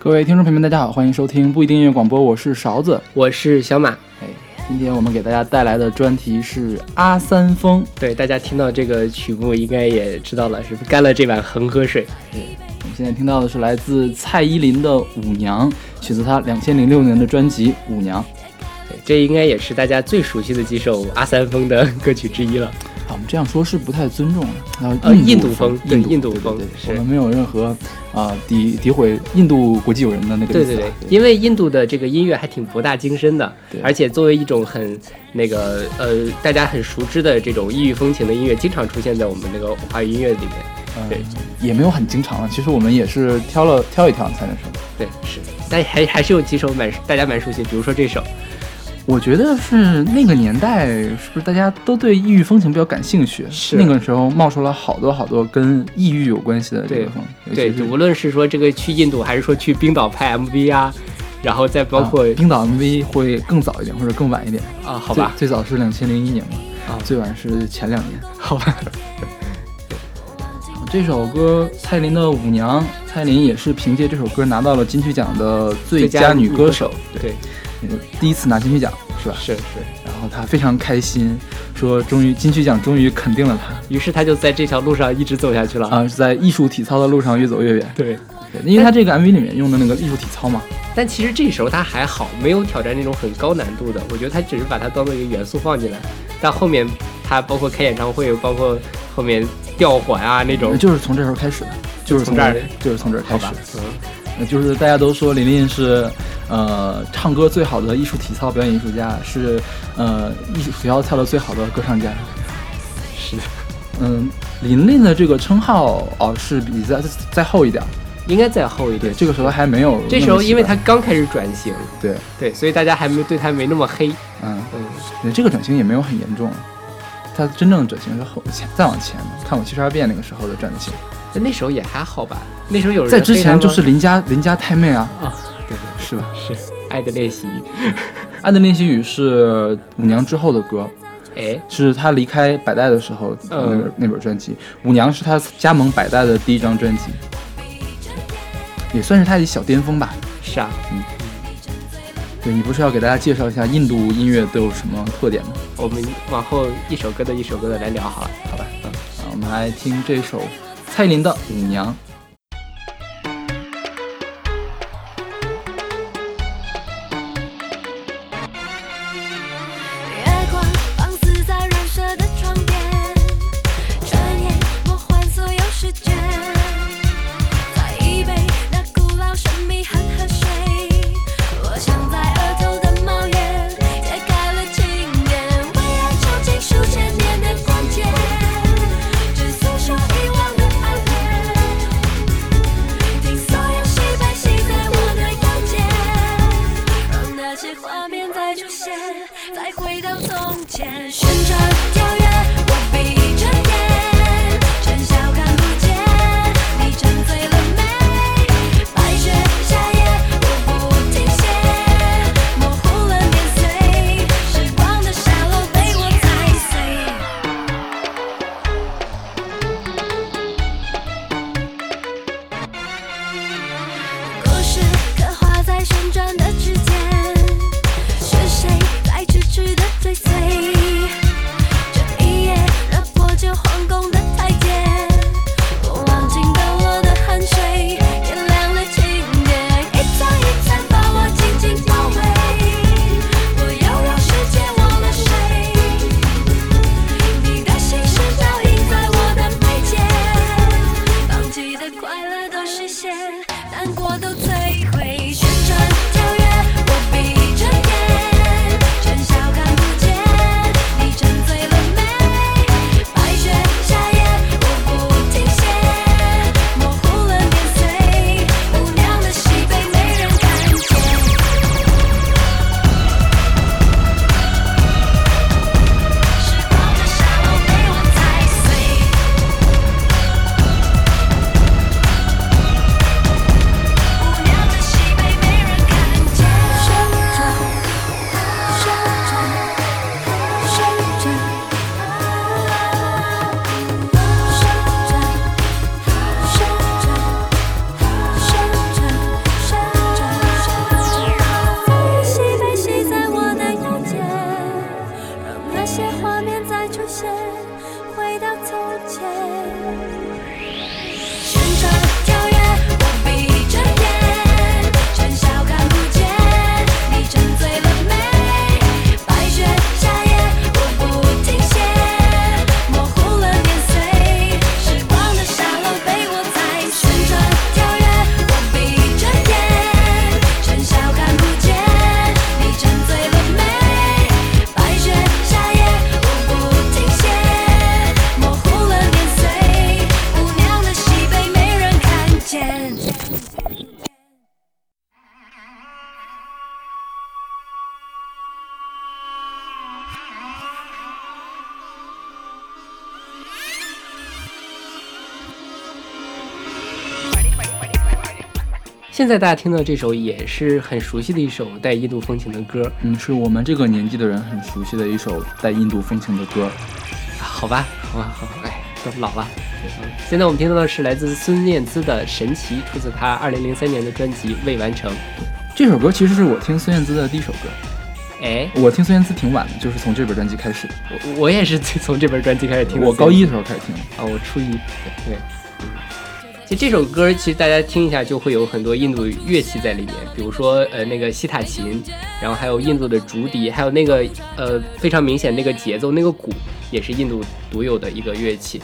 各位听众朋友们，大家好，欢迎收听不一定音乐广播，我是勺子，我是小马。哎，今天我们给大家带来的专题是阿三风。对，大家听到这个曲目应该也知道了，是干了这碗恒河水。对，我们现在听到的是来自蔡依林的《舞娘》，取自她两千零六年的专辑《舞娘》。对，这应该也是大家最熟悉的几首阿三风的歌曲之一了。这样说是不太尊重的。呃，印度风，对印度风，我们没有任何啊诋诋毁印度国际友人的那个意思。对对对，因为印度的这个音乐还挺博大精深的，而且作为一种很那个呃大家很熟知的这种异域风情的音乐，经常出现在我们那个华语音乐里面。对，也没有很经常了。其实我们也是挑了挑一挑才能说。对，是，但还还是有几首蛮大家蛮熟悉，比如说这首。我觉得是那个年代，是不是大家都对异域风情比较感兴趣？是那个时候冒出了好多好多跟异域有关系的这个风。对，无论是说这个去印度，还是说去冰岛拍 MV 啊，然后再包括冰岛 MV 会更早一点或者更晚一点啊？好吧，最早是两千零一年嘛，啊，最晚是前两年，好吧。这首歌蔡依林的《舞娘》，蔡依林也是凭借这首歌拿到了金曲奖的最佳女歌手。对。第一次拿金曲奖是吧？是是，然后他非常开心，说终于金曲奖终于肯定了他，于是他就在这条路上一直走下去了啊，在艺术体操的路上越走越远。对，因为他这个 MV 里面用的那个艺术体操嘛。但其实这时候他还好，没有挑战那种很高难度的，我觉得他只是把它当做一个元素放进来。但后面他包括开演唱会，包括后面吊环啊那种，就是从这时候开始的，就是从这儿，就是从这儿开始。嗯。就是大家都说琳琳是，呃，唱歌最好的艺术体操表演艺术家，是，呃，艺术体操跳的最好的歌唱家。是，嗯，琳琳的这个称号哦，是比再再后一点，应该再后一点。这个时候还没有。这时候因为他刚开始转型，对对，所以大家还没对他没那么黑。嗯嗯，这个转型也没有很严重，他真正的转型是后前再往前看我七十二变那个时候的转型。在那时候也还好吧，那时候有人在之前就是邻家邻家太妹啊啊，对对是吧？是《爱的练习语》，《爱的练习语》是舞娘之后的歌，哎，是她离开百代的时候那本那本专辑，《舞娘》是她加盟百代的第一张专辑，也算是她的小巅峰吧。是啊，嗯，对你不是要给大家介绍一下印度音乐都有什么特点吗？我们往后一首歌的一首歌的来聊好了，好吧？嗯，我们来听这首。蔡依林的舞娘。现在大家听到这首也是很熟悉的一首带印度风情的歌，嗯，是我们这个年纪的人很熟悉的一首带印度风情的歌。好吧，好吧，好，哎，都老了。现在我们听到的是来自孙燕姿的《神奇》，出自她2003年的专辑《未完成》。这首歌其实是我听孙燕姿的第一首歌。哎，我听孙燕姿挺晚的，就是从这本专辑开始。我我也是从这本专辑开始听。我高一的时候开始听。啊，我初一。对。其实这首歌，其实大家听一下就会有很多印度乐器在里面，比如说呃那个西塔琴，然后还有印度的竹笛，还有那个呃非常明显那个节奏那个鼓，也是印度独有的一个乐器。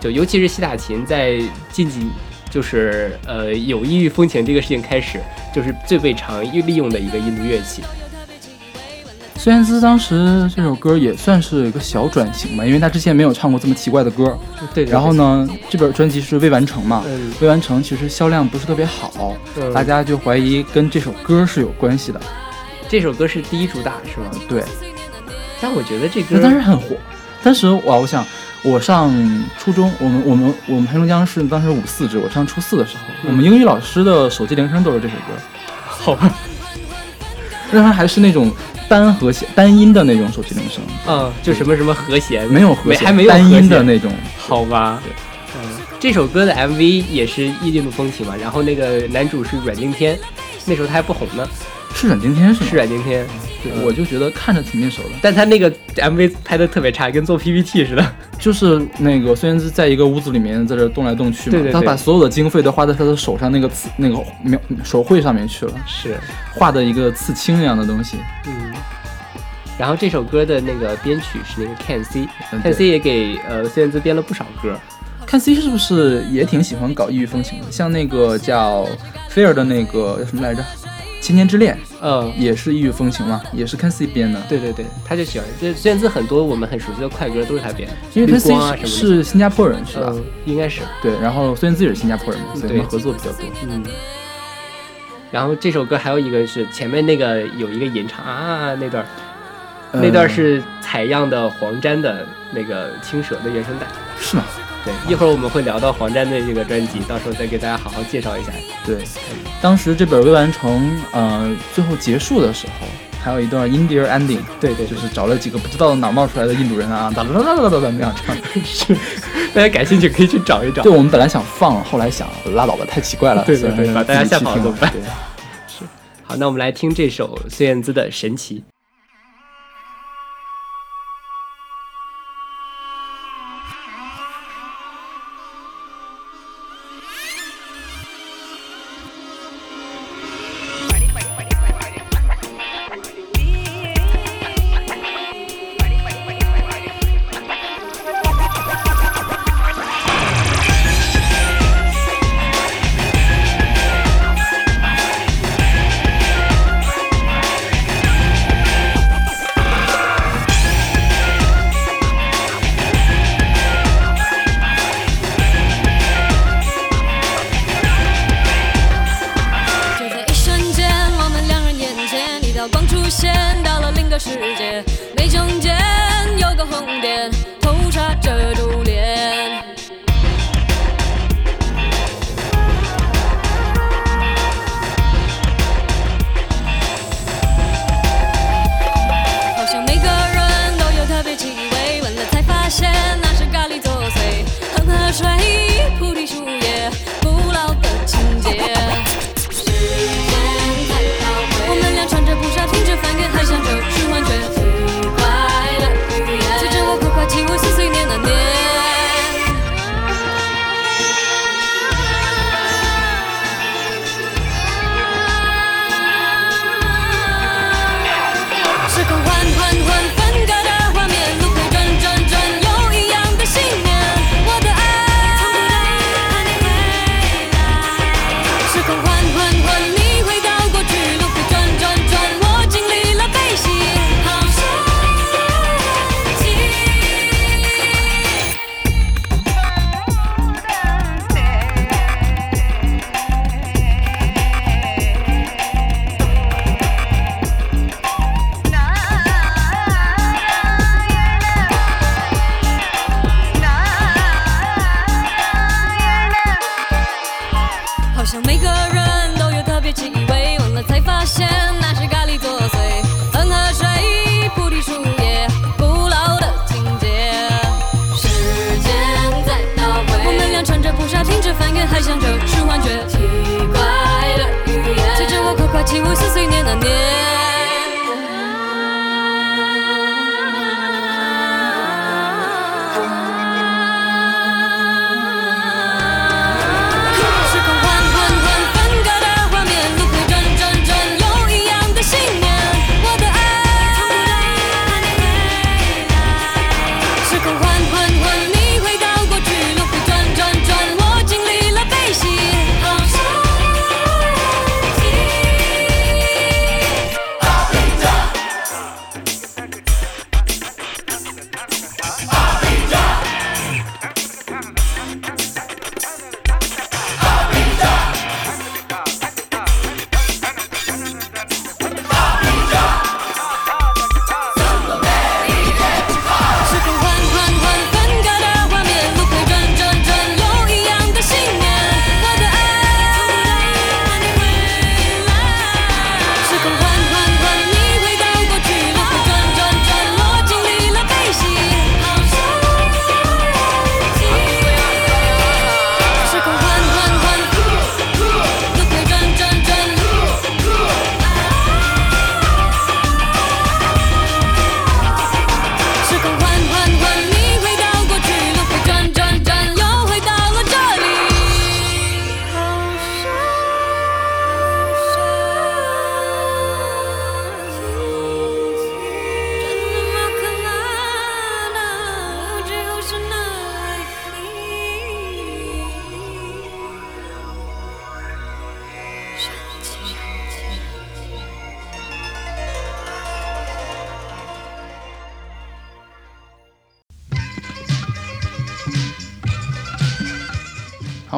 就尤其是西塔琴，在近几就是呃有异域风情这个事情开始，就是最被常利用的一个印度乐器。孙燕姿当时这首歌也算是一个小转型吧，因为她之前没有唱过这么奇怪的歌。对。然后呢，这本专辑是未完成嘛？嗯。未完成其实销量不是特别好，大家就怀疑跟这首歌是有关系的。这首歌是第一主打是吗？对。但我觉得这歌当时很火。当时哇，我想我上初中，我们我们我们黑龙江是当时五四制，我上初四的时候，我们英语老师的手机铃声都是这首歌。好吧。让他还是那种。单和弦、单音的那种手机铃声，嗯，就什么什么和弦，没有和弦，还没有单音的那种，好吧？对，嗯，这首歌的 MV 也是异域的风情嘛，然后那个男主是阮经天，那时候他还不红呢。是阮经天是吗？是阮经天，对，我就觉得看着挺面熟的，但他那个 MV 拍的特别差，跟做 PPT 似的。就是那个孙燕姿在一个屋子里面在这动来动去嘛，他把所有的经费都花在他的手上那个刺那个描手绘上面去了，是画的一个刺青一样的东西。嗯，然后这首歌的那个编曲是那个 Can C，Can C 也给呃孙燕姿编了不少歌。Can C 是不是也挺喜欢搞异域风情的？像那个叫菲儿的那个叫什么来着？千年之恋，嗯，也是异域风情嘛，也是 C 编的。对对对，他就喜欢。这孙燕姿很多我们很熟悉的快歌都是他编，因为 C 是新加坡人，是吧？应该是。对，然后孙燕姿也是新加坡人嘛，所以合作比较多。嗯。然后这首歌还有一个是前面那个有一个吟唱啊那段，那段是采样的黄沾的那个青蛇的原声带，是吗？对，一会儿我们会聊到黄沾的这个专辑，到时候再给大家好好介绍一下。对，当时这本未完成，呃，最后结束的时候，还有一段 India ending。对对，就是找了几个不知道哪冒出来的印度人啊，哒哒哒哒哒哒那样唱。是，大家感兴趣可以去找一找。对，我们本来想放，后来想拉倒吧，太奇怪了。对对对，把大家吓跑了怎么办？是。好，那我们来听这首孙燕姿的《神奇》。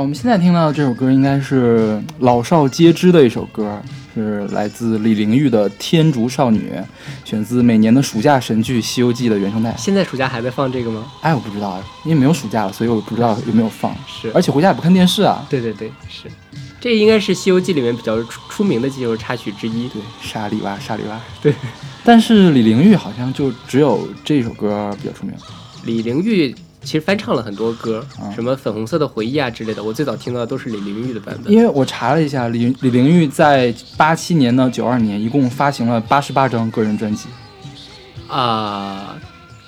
好，我们现在听到的这首歌应该是老少皆知的一首歌，是来自李玲玉的《天竺少女》，选自每年的暑假神剧《西游记》的原声带。现在暑假还在放这个吗？哎，我不知道，因为没有暑假了，所以我不知道有没有放。是，而且回家也不看电视啊。对对对，是。这应该是《西游记》里面比较出出名的几首插曲之一。对，沙里哇，沙里哇。对。但是李玲玉好像就只有这首歌比较出名。李玲玉。其实翻唱了很多歌，什么粉红色的回忆啊之类的。我最早听到的都是李玲玉的版本。因为我查了一下，李李玲玉在八七年到九二年一共发行了八十八张个人专辑。啊，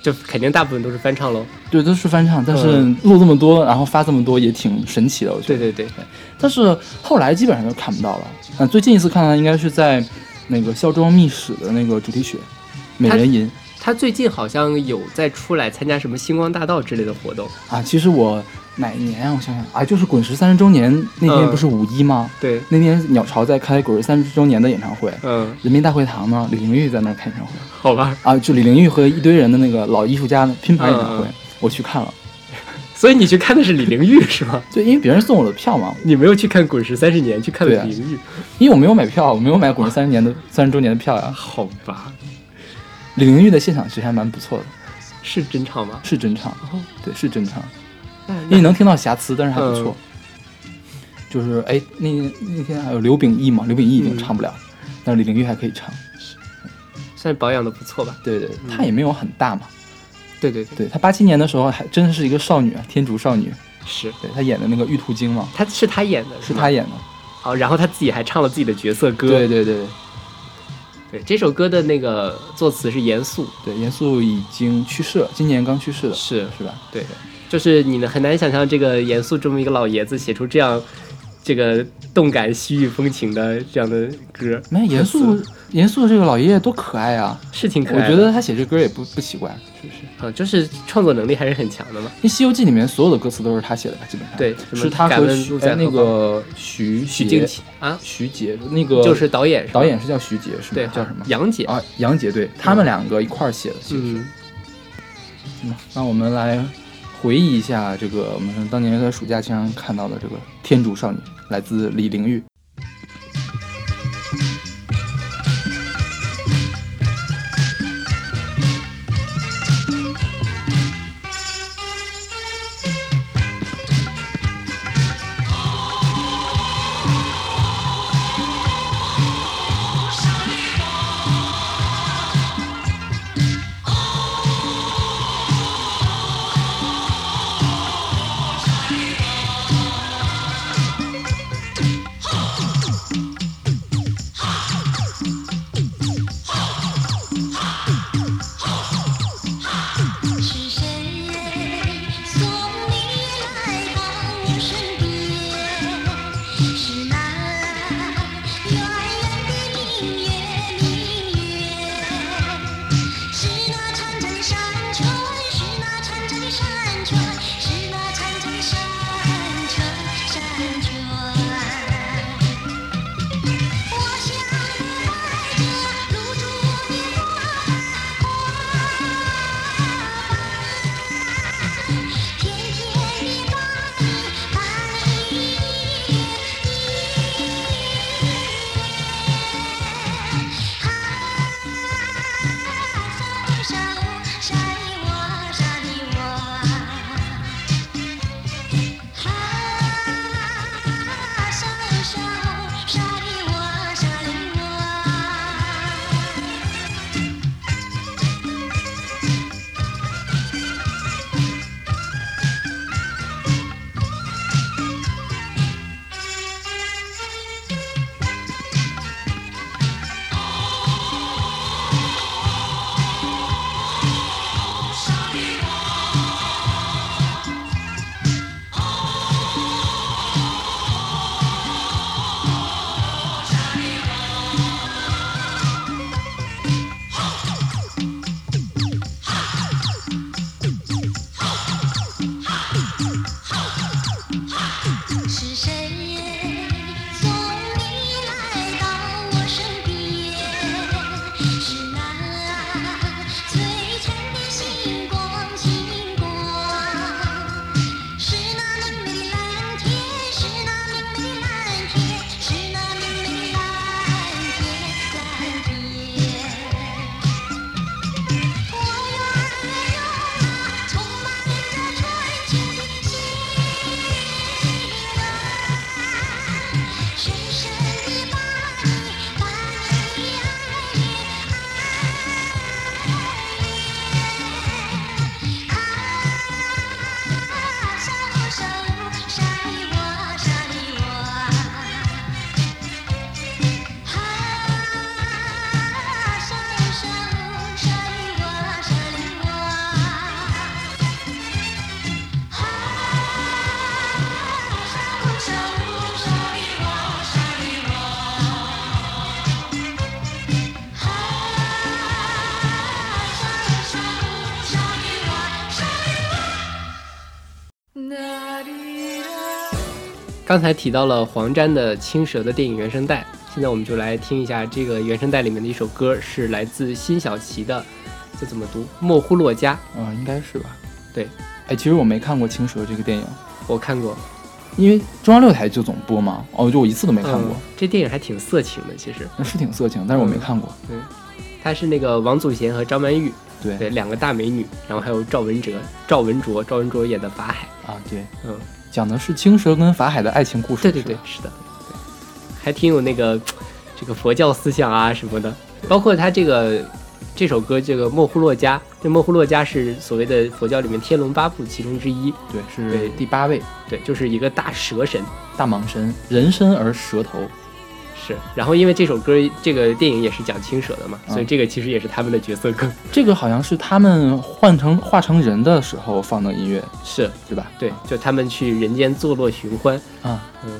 就肯定大部分都是翻唱喽。对，都是翻唱，但是录这么多，然后发这么多，也挺神奇的。我觉得。对对对。但是后来基本上就看不到了。嗯，最近一次看到应该是在那个《孝庄秘史》的那个主题曲《美人吟》。他最近好像有在出来参加什么星光大道之类的活动啊。其实我哪一年啊？我想想啊，就是滚石三十周年那天不是五一吗？对，那天鸟巢在开滚石三十周年的演唱会。嗯，人民大会堂呢，李玲玉在那儿开演唱会。好吧。啊，就李玲玉和一堆人的那个老艺术家的拼盘演唱会，我去看了。所以你去看的是李玲玉是吗？对，因为别人送我的票嘛。你没有去看滚石三十年，去看了李玲玉。因为我没有买票，我没有买滚石三十年的三十周年的票呀。好吧。李玲玉的现场其实还蛮不错的，是真唱吗？是真唱，对，是真唱，因为能听到瑕疵，但是还不错。就是哎，那那天还有刘秉义嘛？刘秉义已经唱不了，但是李玲玉还可以唱，算是保养的不错吧？对对，她也没有很大嘛。对对对，她八七年的时候还真的是一个少女啊，天竺少女。是，对她演的那个《玉兔精》嘛，她是她演的，是她演的。哦，然后她自己还唱了自己的角色歌。对对对。对这首歌的那个作词是严肃，对严肃已经去世了，今年刚去世的，是是吧？对，就是你呢很难想象这个严肃这么一个老爷子写出这样。这个动感、西域风情的这样的歌，那严肃严肃的这个老爷爷多可爱啊，是挺可爱。我觉得他写这歌也不不奇怪，是不是？嗯，就是创作能力还是很强的嘛。那《西游记》里面所有的歌词都是他写的吧？基本上对，是他和那个徐徐静琪啊，徐杰那个就是导演，导演是叫徐杰是吗？对，叫什么？杨杰啊，杨杰，对他们两个一块儿写的。嗯，那我们来回忆一下这个我们当年在暑假经常看到的这个《天竺少女》。来自李玲玉。刚才提到了黄沾的《青蛇》的电影原声带，现在我们就来听一下这个原声带里面的一首歌，是来自辛晓琪的，这怎么读？莫呼洛迦。啊、应该是吧？对，哎，其实我没看过《青蛇》这个电影，我看过，因为中央六台就总播嘛。哦，就我一次都没看过嗯，这电影还挺色情的，其实。那是挺色情，但是我没看过。它是那个王祖贤和张曼玉，对对，两个大美女，然后还有赵文哲、赵文卓、赵文卓演的法海，啊，对，嗯，讲的是青蛇跟法海的爱情故事。对对对是，是的，对，还挺有那个这个佛教思想啊什么的，包括他这个这首歌这个莫呼洛迦，这莫呼洛迦是所谓的佛教里面天龙八部其中之一，对，是对。第八位。对，就是一个大蛇神，大蟒神，人身而蛇头。是，然后因为这首歌这个电影也是讲青蛇的嘛，嗯所以这个其实也是他们的角色梗，这个好像是他们换成化成人的时候放的音乐，是对吧？对，就他们去人间坐落寻欢，啊，嗯，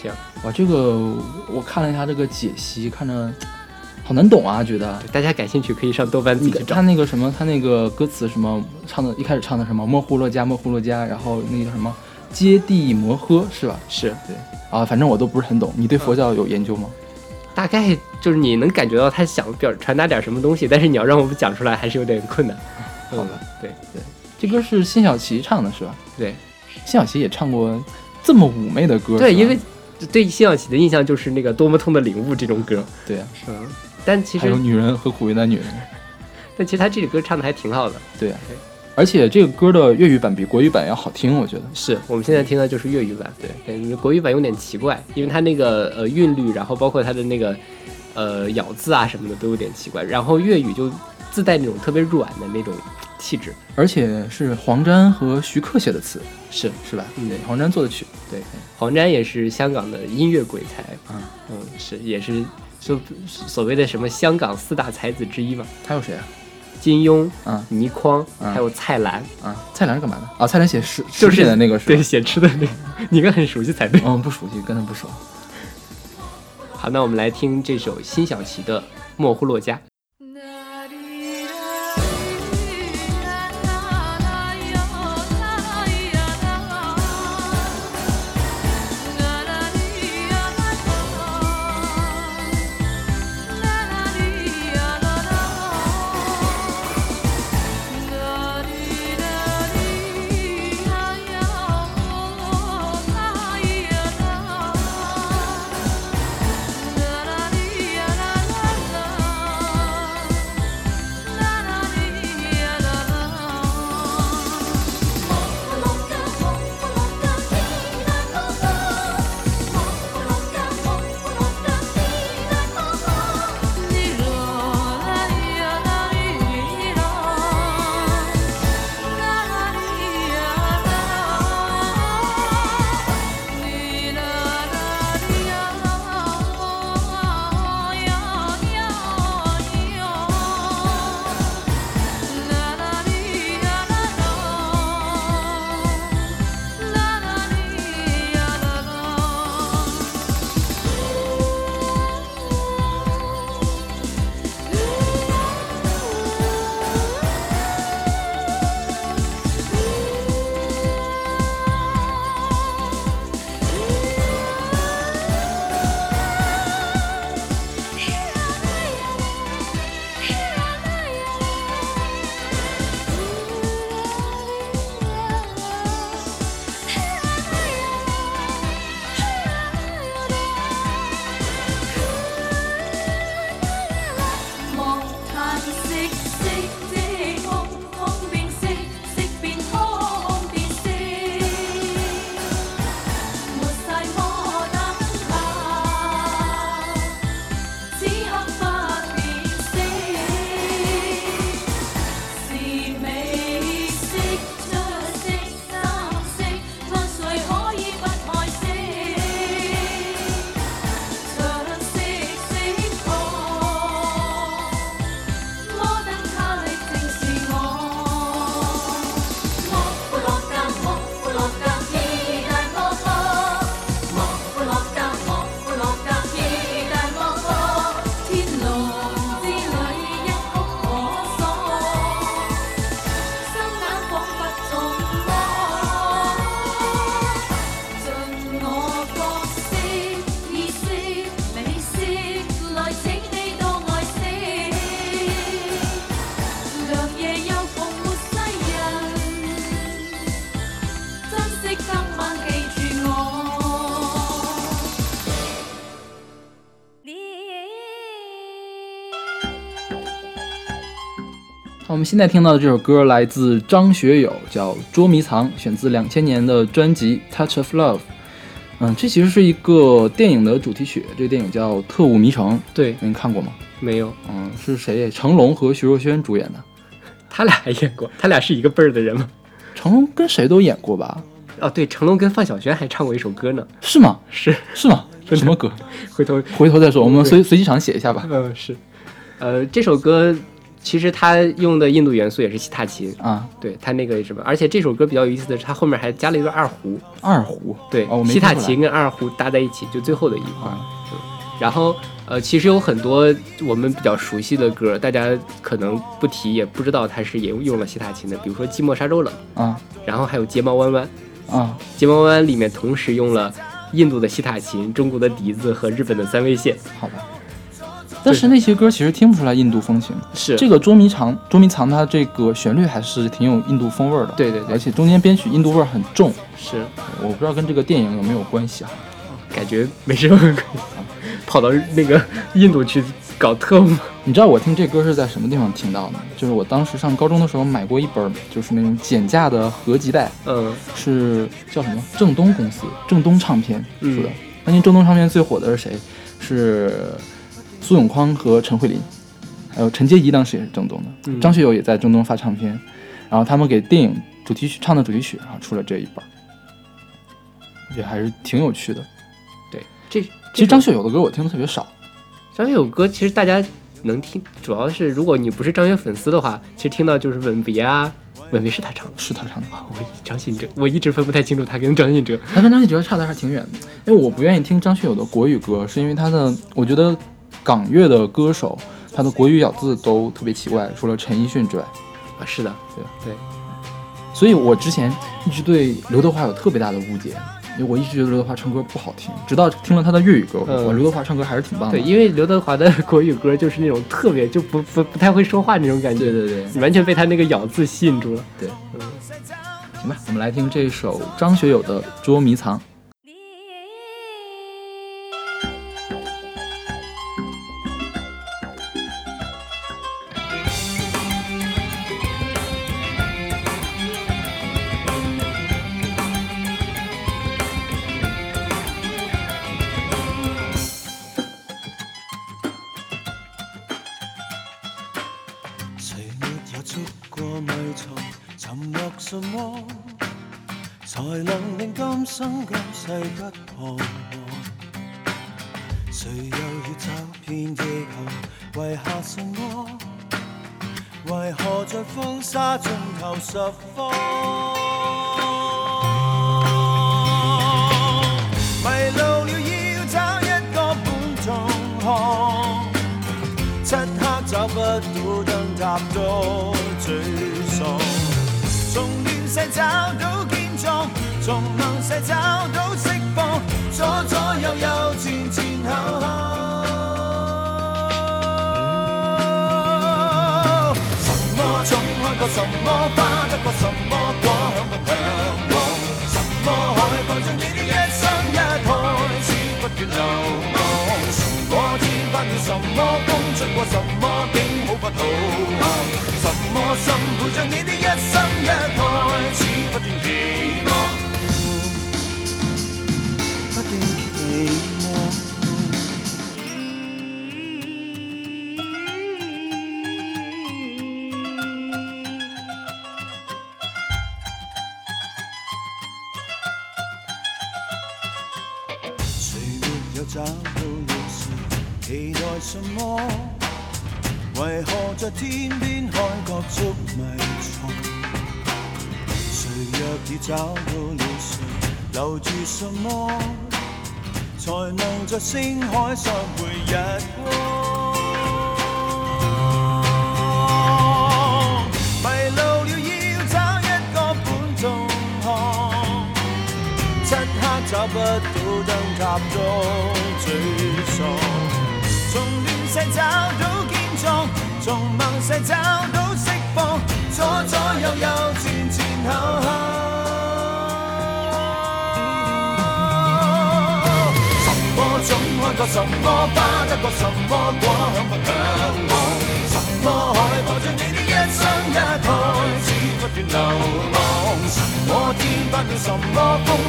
这样。哇，这个我看了一下这个解析，看着好难懂啊，觉得。大家感兴趣可以上豆瓣自己去找他。那个什么，他那个歌词什么唱的，一开始唱的什么莫呼洛加莫呼洛加，然后那个叫什么揭谛摩诃是吧？是，对啊，反正我都不是很懂。你对佛教有研究吗？大概就是你能感觉到他想表传达点什么东西，但是你要让我们讲出来还是有点困难。好吧对，对这歌是辛晓琪唱的是吧？对辛晓琪也唱过这么妩媚的歌，对，因为对辛晓琪的印象就是那个多么痛的领悟这种歌。对啊，嗯，但其实还有女人何苦为难女人，但其实他这首歌唱的还挺好的。对啊，而且这个歌的粤语版比国语版要好听，我觉得。是我们现在听的就是粤语版，对对，国语版有点奇怪，因为它那个呃韵律，然后包括它的那个呃咬字啊什么的都有点奇怪，然后粤语就自带那种特别软的那种气质。而且是黄沾和徐克写的词，是是吧？嗯对，黄沾做的曲。对，黄沾也是香港的音乐鬼才，嗯嗯，是也是就所谓的什么香港四大才子之一嘛，还有谁啊？金庸、嗯倪匡，嗯还有蔡澜，啊，蔡澜是干嘛的？啊，蔡澜写诗，就是诗写的那个是对，写吃的那个，你应该很熟悉才对。嗯，不熟悉，跟他不熟。好，那我们来听这首辛晓琪的《莫呼洛迦》。们现在听到的这首歌来自张学友，叫《捉迷藏》，选自两千年的专辑《Touch of Love》。嗯，这其实是一个电影的主题曲，这个电影叫《特务迷城》，对，您看过吗？没有，嗯，是谁？成龙和徐若瑄主演的。他俩还演过，他俩是一个辈儿的人吗？成龙跟谁都演过吧？哦，对，成龙跟范晓萱还唱过一首歌呢。是吗？是，是吗？的什么歌？回头，回头再说，我们随随机场写一下吧。嗯，是，呃，这首歌其实他用的印度元素也是西塔琴，啊，对他那个什么，而且这首歌比较有意思的是，他后面还加了一个二胡，二胡。对，哦，西塔琴跟二胡搭在一起，就最后的一块。啊，然后呃，其实有很多我们比较熟悉的歌，大家可能不提也不知道他是也用了西塔琴的，比如说《寂寞沙洲冷》，啊然后还有《睫毛弯弯》。啊，《睫毛弯弯》里面同时用了印度的西塔琴、中国的笛子和日本的三味线。好吧。但是那些歌其实听不出来印度风情。是这个捉迷藏，捉迷藏它这个旋律还是挺有印度风味儿的。对对对而且中间编曲印度味儿很重。是，我不知道跟这个电影有没有关系啊？感觉没什么关系，跑到那个印度去搞特务。你知道我听这歌是在什么地方听到的？就是我当时上高中的时候买过一本，就是那种减价的合集带，嗯是叫什么？正东公司，正东唱片出的嗯。当年正东唱片最火的是谁？是苏永康和陈慧琳，还有陈洁仪，当时也是正东的。嗯张学友也在正东发唱片，然后他们给电影主题曲唱的主题曲，然后出了这一本，我觉得还是挺有趣的。对，这其实张学友的歌我听的特别少，张学友歌其实大家能听，主要是如果你不是张学粉丝的话，其实听到就是《吻别》啊，《吻别》是他唱的。是他唱的。我张信哲，我一直分不太清楚他跟张信哲。他跟张信哲差的还挺远的，因为我不愿意听张学友的国语歌，是因为他的，我觉得港乐的歌手他的国语咬字都特别奇怪，除了陈奕迅之外，啊，是的，对。对，所以我之前一直对刘德华有特别大的误解，因为我一直觉得刘德华唱歌不好听，直到听了他的粤语歌，我刘德华唱歌还是挺棒的。对，因为刘德华的国语歌就是那种特别就不不不太会说话那种感觉，对对对。完全被他那个咬字吸引住了。对，嗯。行吧，我们来听这首张学友的《捉迷藏》。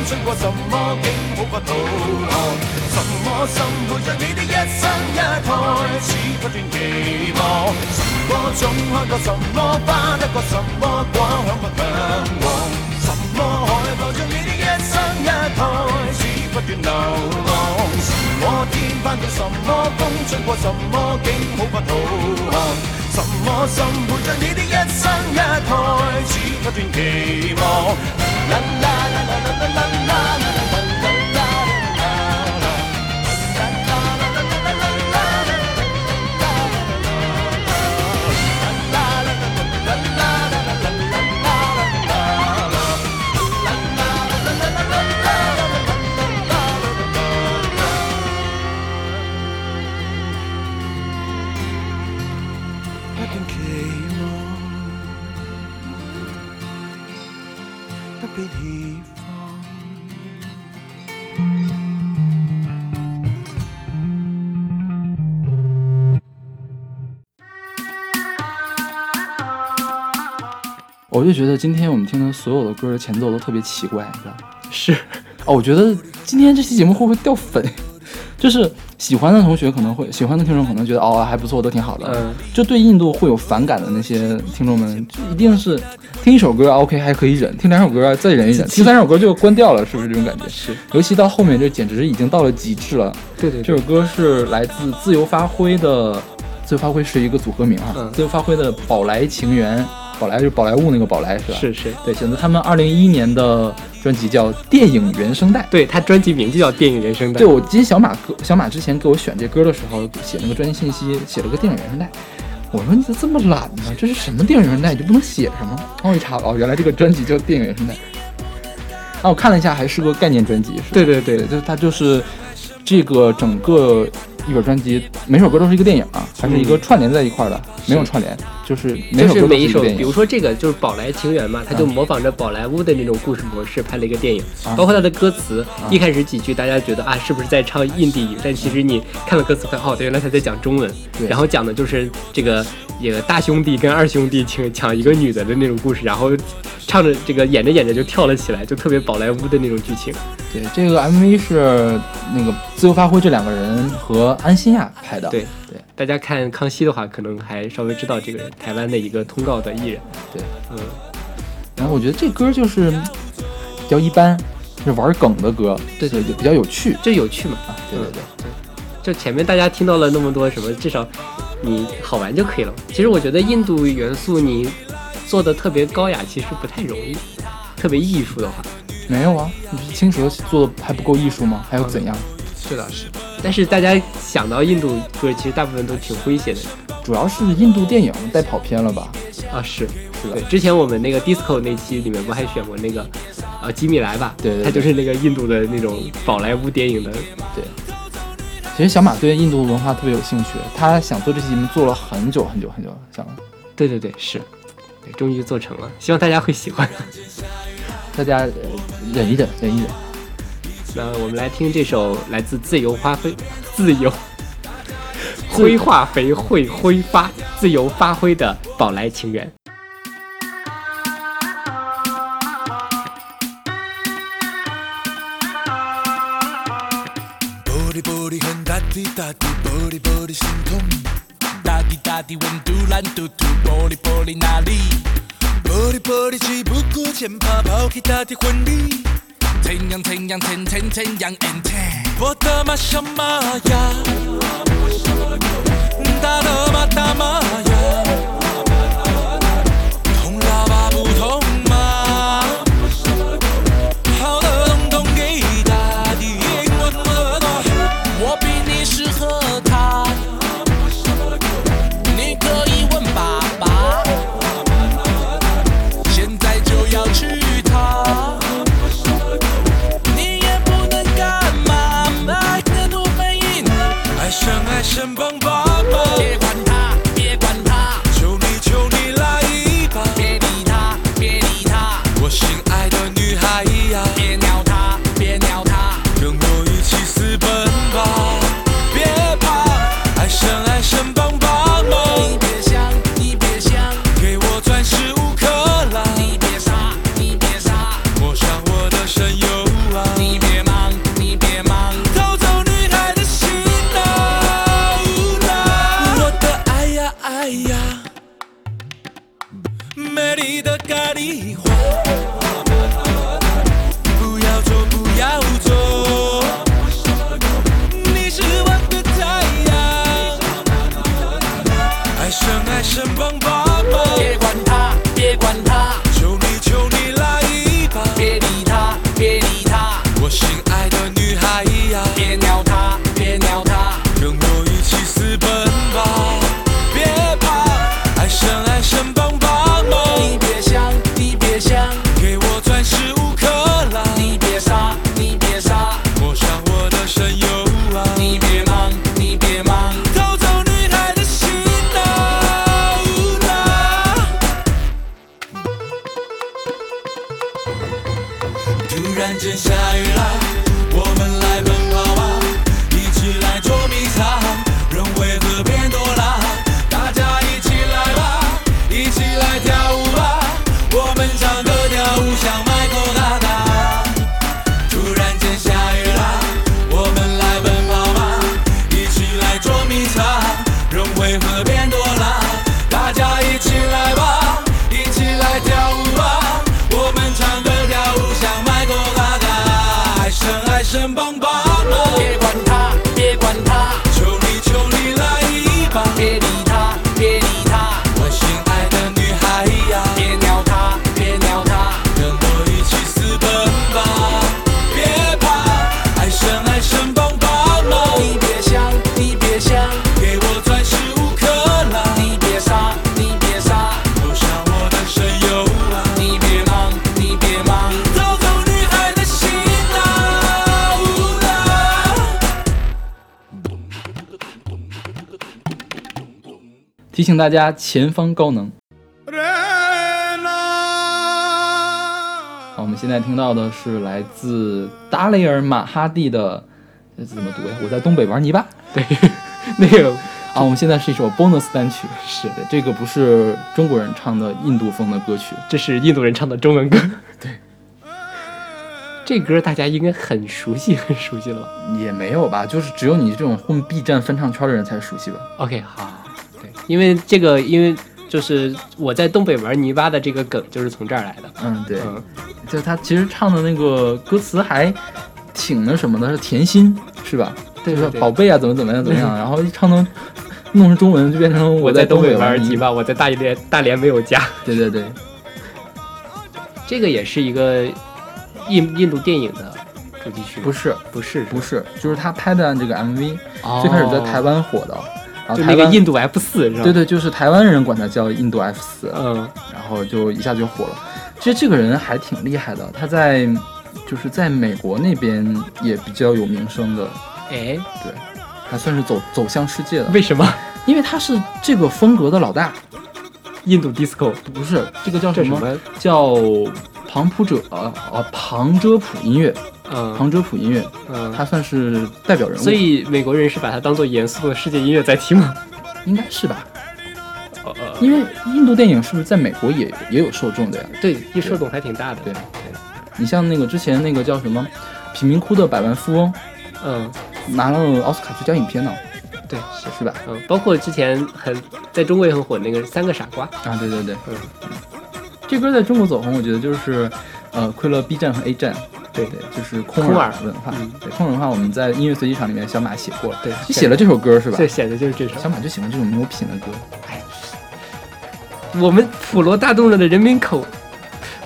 麼風，吹過什麼景，好不導航。什麼心陪着你的一生一胎，始不斷期望。什麼種開過什麼花，得過什麼果，向不向往。什麼海浮着你的一生一胎，始不斷流浪。什麼天翻了什麼風，吹過什麼景，好不導航。什麼心陪着你的一生一胎，始不斷期望。啦啦啦 la la la. 我就觉得今天我们听的所有的歌的前奏都特别奇怪，你知道吗？是，哦，我觉得今天这期节目会不会掉粉？就是喜欢的同学可能会，喜欢的听众可能觉得哦还不错，都挺好的。嗯，就对印度会有反感的那些听众们，就一定是听一首歌 OK 还可以忍，听两首歌再忍一忍，听三首歌就关掉了，是不是这种感觉？是，尤其到后面，这简直已经到了极致了。对对对，这首歌是来自自由发挥的，自由发挥是一个组合名啊，嗯自由发挥的宝来情缘，宝莱就是宝莱坞那个宝莱是吧？是是，对，选择他们二零一一年的专辑叫《电影原声带》。对他专辑名就叫《电影原声带对，》。我记得小马哥小马之前给我选这歌的时候，写那个专辑信息，写了个电影原声带。我说你咋这么懒呢？这是什么电影原声带？你就不能写什么？然后我一查，哦，原来这个专辑叫电影原声带。啊，我看了一下，还是个概念专辑。是吧对对对对，就它就是这个整个一本专辑，每首歌都是一个电影啊，它是一个串联在一块儿的，没有串联，就是每就首歌都是每一首，一个电影。比如说这个就是宝莱情缘嘛，他就嗯模仿着宝莱坞的那种故事模式拍了一个电影，啊。包括他的歌词，一开始几句大家觉得啊。是不是在唱印地语，但其实你看了歌词，哦，对，原来他在讲中文，然后讲的就是这个这个大兄弟跟二兄弟抢抢一个女的的那种故事，然后唱着这个演着演着就跳了起来，就特别宝莱坞的那种剧情。对，这个 MV 是那个自由发挥这两个人和安心亚拍的。对对大家看康熙的话，可能还稍微知道这个人，台湾的一个通告的艺人。对，嗯，然后我觉得这歌就是嗯比较一般，是玩梗的歌，对对就比较有趣。这有趣嘛？啊，对对对。就前面大家听到了那么多什么，至少你好玩就可以了。其实我觉得印度元素你做的特别高雅，其实不太容易。特别艺术的话，没有啊，你不是青蛇做的还不够艺术吗？还要怎样？这倒是。但是大家想到印度歌，其实大部分都挺诙谐的主要是印度电影带跑偏了吧？啊。是是的对，，之前我们那个 disco 那期里面不还选过那个呃吉米莱吧？对对对他就是那个印度的那种宝莱坞电影的。其实小马对印度文化特别有兴趣，他想做这期节目做了很久很久很久了，想对对对，是。对，终于做成了，希望大家会喜欢。大家呃忍一忍，忍一忍。那我们来听这首来自自由花飞、自由灰化 肥会挥发、自由发挥的宝来情缘。滴答滴，玻璃玻璃心痛。哒滴哒滴，温度蓝嘟嘟，玻璃玻璃哪里？玻璃玻璃只不过前怕抛弃大的婚礼。怎样怎样怎怎怎样？我天！我的妈妈呀！提醒大家前方高能。好，我们现在听到的是来自达雷尔马哈蒂的，这怎么读呀？我在东北玩泥巴。对，那个啊，我们现在是一首 bonus 单曲，是的，这个不是中国人唱的印度风的歌曲，这是印度人唱的中文歌。对，这歌大家应该很熟悉，很熟悉了吧也没有吧，就是只有你这种混 B 站翻唱圈的人才熟悉吧。？OK，好，对，因为这个，因为就是我在东北玩泥巴的这个梗就是从这儿来的。嗯，对，嗯，就他其实唱的那个歌词还挺那什么的，是甜心是吧？就是对对对宝贝啊，怎么怎么样怎么样，然后一唱成弄成中文就变成我在东北玩泥泥。巴，我在大连大连没有家。对对对，这个也是一个印印度电影的主题曲，不是不是不是，就是他拍的这个 MV，、哦最开始在台湾火的，然后就台湾那个印度 F 四是吧？对，对，就是台湾人管他叫印度 F 四、嗯，然后就一下就火了。其实这个人还挺厉害的，他在就是在美国那边也比较有名声的，哎，对，还算是走走向世界的，为什么因为他是这个风格的老大，印度 disco 不是这个叫什么？什么？叫旁普者啊，旁遮普音乐，嗯庞遮普音乐，嗯，他算是代表人物，所以美国人是把它当做严肃的世界音乐在听吗？应该是吧？呃呃，因为印度电影是不是在美国也也有受众的呀？对，一受众还挺大的。对你像那个之前那个叫什么《贫民窟的百万富翁嗯，》，拿了奥斯卡最佳影片呢，对，是是吧？嗯，包括之前很在中国也很火那个《三个傻瓜》。啊，对对对，嗯，这歌在中国走红，我觉得就是呃亏了 B 站和 A 站。对对，就是空空耳文化。嗯对，空耳文化我们在音乐随机场里面小马写过，对就写了这首歌是吧？对写的就是这首。小马就喜欢这种没有品的歌。我们普罗大众的人民口，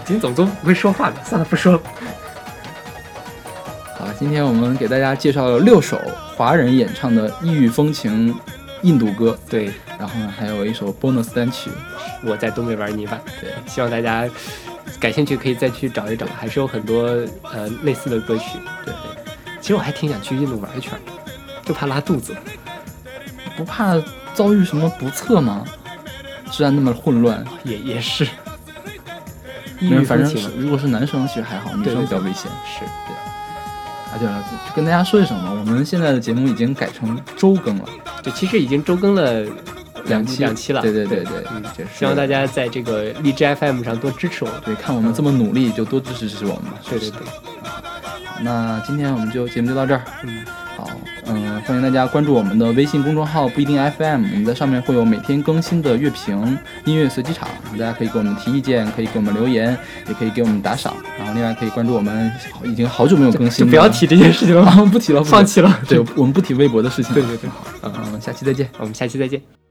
金总都不会说话的，算了，不说了。好，今天我们给大家介绍了六首华人演唱的异域风情印度歌，对，然后呢还有一首 bonus 单曲。我在东北玩泥巴。对，希望大家感兴趣可以再去找一找，还是有很多呃类似的歌曲。对，其实我还挺想去印度玩一圈的，就怕拉肚子。不怕遭遇什么不测吗？治安那么混乱，也也是，异域因为反正如果是男生其实还好，女生比较危险。是对啊，对了，就跟大家说一声嘛，我们现在的节目已经改成周更了，对，其实已经周更了两期两期了。对对对对，嗯希望大家在这个荔枝 FM 上多支持我们。对看我们这么努力，就多支持支持我们吧。对对对，那今天我们就节目就到这儿。嗯，好，嗯，欢迎大家关注我们的微信公众号不一定 FM，我们在上面会有每天更新的乐评、音乐随机场，大家可以给我们提意见，可以给我们留言，也可以给我们打赏。然后另外可以关注我们已经好久没有更新了，不要提这件事情了，啊，不提了，放弃了。对，我们不提微博的事情。对对对，好嗯，我们下期再见。我们下期再见。